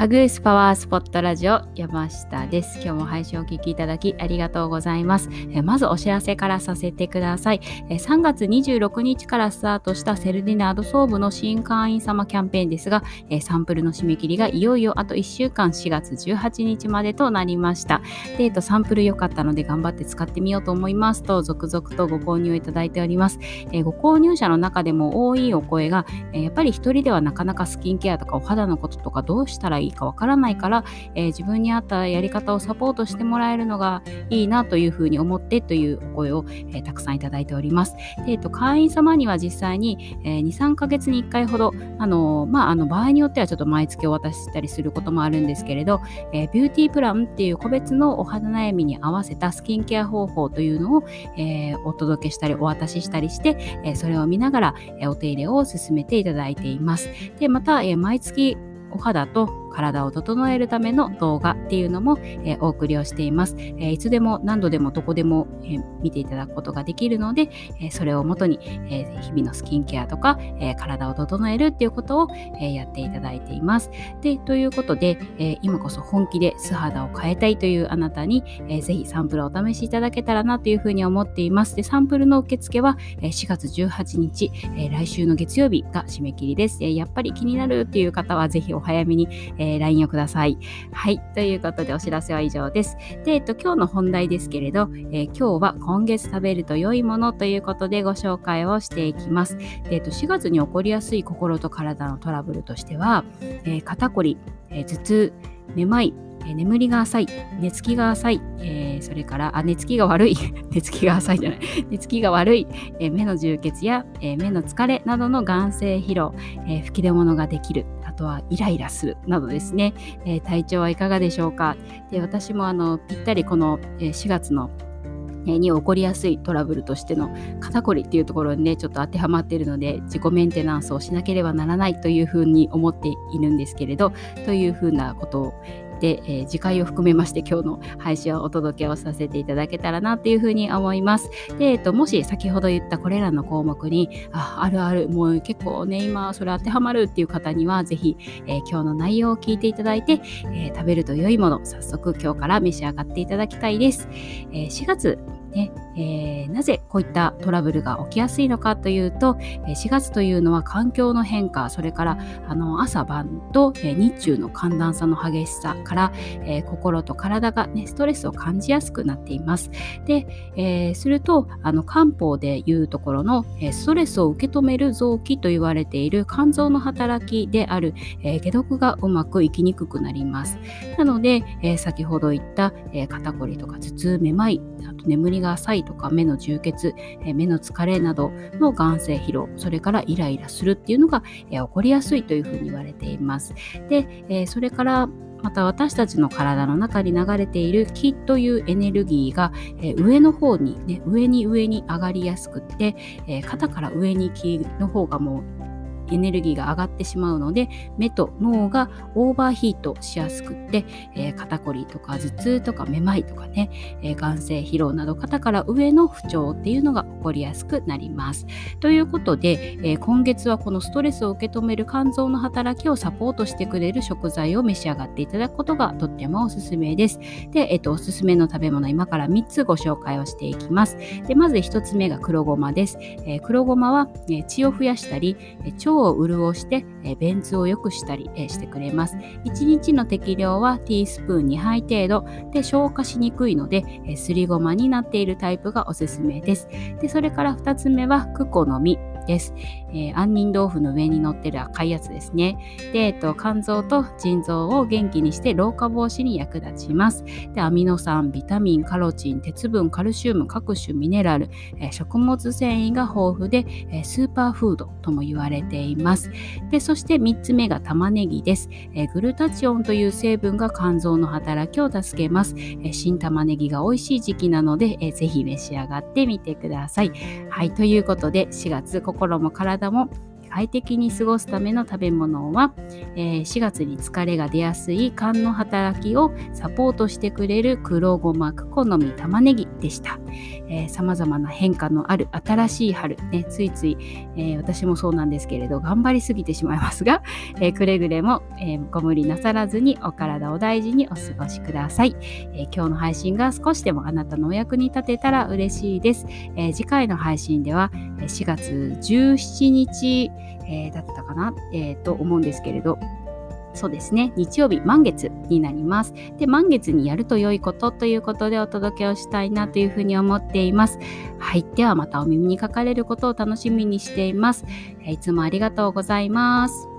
アグースパワースポットラジオ山下です。今日も配信をお聞きいただきありがとうございます。まずお知らせからさせてくださいえ。3月26日からスタートしたセルディナード総部の新会員様キャンペーンですが、サンプルの締め切りがいよいよあと1週間4月18日までとなりました。で、えっと、サンプル良かったので頑張って使ってみようと思いますと、続々とご購入いただいております。ご購入者の中でも多いお声が、やっぱり一人ではなかなかスキンケアとかお肌のこととかどうしたらいいいかわからないから、えー、自分に合ったやり方をサポートしてもらえるのがいいなというふうに思ってというお声を、えー、たくさんいただいております。でえーと、会員様には実際に、えー、2、3ヶ月に1回ほど、あのまあ、あの場合によってはちょっと毎月お渡ししたりすることもあるんですけれど、えビューティープランっていう個別のお肌悩みに合わせたスキンケア方法というのを、えお届けしたりお渡ししたりして、えそれを見ながら、えお手入れを進めていただいています。でまた、え毎月お肌と体を整えるための動画っていうのも、え、お送りをしています、え、いつでも何度でもどこでも、え、見ていただくことができるので、えそれをもとに、え日々のスキンケアとか、え体を整えるっていうことを、えやっていただいています。でということで、え今こそ本気で素肌を変えたいというあなたに、えー、ぜひサンプルをお試しいただけたらなというふうに思っています。でサンプルの受付は、え4月18日、え来週の月曜日が締め切りです。えやっぱり気になるっていう方はぜひお早めに、えー、LINE をください。はい。ということでお知らせは以上です。で、えっと、今日の本題ですけれど、えー、今日は今月食べると良いものということでご紹介をしていきます。で、えっと、4月に起こりやすい心と体のトラブルとしては、えー、肩こり、え頭痛、めまい、え眠りが浅い、寝つきが浅い、えー、それから、あ、寝つきが悪い、寝つきが浅いじゃない、寝つきが悪い、えー、目の充血や、えー、目の疲れなどの眼性疲労、え吹き出物ができる、とはイライラするなどですね、え体調はいかがでしょうか。で私もあのぴったりこの4月のに起こりやすいトラブルとしての肩こりっていうところにねちょっと当てはまっているので自己メンテナンスをしなければならないというふうに思っているんですけれどというふうなことをで、えー、次回を含めまして今日の配信をお届けをさせていただけたらなというふうに思います。で、えっと、もし先ほど言ったこれらの項目に、あ、あるある、もう結構ね、今それ当てはまるっていう方には、ぜひ、えー、今日の内容を聞いていただいて、えー、食べると良いもの、早速今日から召し上がっていただきたいです。え4月ねえー、なぜこういったトラブルが起きやすいのかというと4月というのは環境の変化それからあの朝晩と日中の寒暖差の激しさから、えー、心と体が、ね、ストレスを感じやすくなっています。で、えー、するとあの漢方でいうところのストレスを受け止める臓器と言われている肝臓の働きである、え解毒がうまくいきにくくなります。なので、え先ほど言った、え肩こりとか頭痛めまいあと眠りが浅いとか目の充血、え目の疲れなどの眼性疲労それからイライラするっていうのが、え起こりやすいというふうに言われています。で、えそれからまた私たちの体の中に流れている気というエネルギーが、え上の方にね上に上に上がりやすくって、え肩から上に気の方がもうエネルギーが上がってしまうので目と脳がオーバーヒートしやすくって、えー、肩こりとか頭痛とかめまいとかね、えー、眼性疲労など肩から上の不調っていうのが起こりやすくなります。ということで、えー、今月はこのストレスを受け止める肝臓の働きをサポートしてくれる食材を召し上がっていただくことがとってもおすすめです。で、えっ、と、おすすめの食べ物今から3つご紹介をしていきます。で、まず1つ目が黒ごまです。え黒ごまは、え血を増やしたり、腸を潤して、え便通を良くしたり、えしてくれます。1日の適量はティースプーン2杯程度で消化しにくいので、えすりごまになっているタイプがおすすめです。でそれから2つ目はクコの実。です。えー、杏仁豆腐の上に乗ってる赤いやつですね。で、えっと、肝臓と腎臓を元気にして老化防止に役立ちます。で、アミノ酸、ビタミン、カロチン、鉄分、カルシウム、各種ミネラル、えー、食物繊維が豊富で、えー、スーパーフードとも言われています。で、そして3つ目が玉ねぎです。えグルタチオンという成分が肝臓の働きを助けます。え新玉ねぎが美味しい時期なので、えー、ぜひ召し上がってみてください。はい、ということで4月心も体も快適に過ごすための食べ物は、えー、4月に疲れが出やすい肝の働きをサポートしてくれる黒ごまクコの実玉ねぎでした。さまざまな変化のある新しい春、ね、ついつい、えー、私もそうなんですけれど頑張りすぎてしまいますが、えー、くれぐれも、えー、ご無理なさらずにお体を大事にお過ごしください、え今日の配信が少しでもあなたのお役に立てたら嬉しいです、え次回の配信では4月17日、えだったかな、えと思うんですけれどそうですね。日曜日、満月になります。で、満月にやると良いことということでお届けをしたいなというふうに思っています。はい。ではまたお耳にかかれることを楽しみにしています。いつもありがとうございます。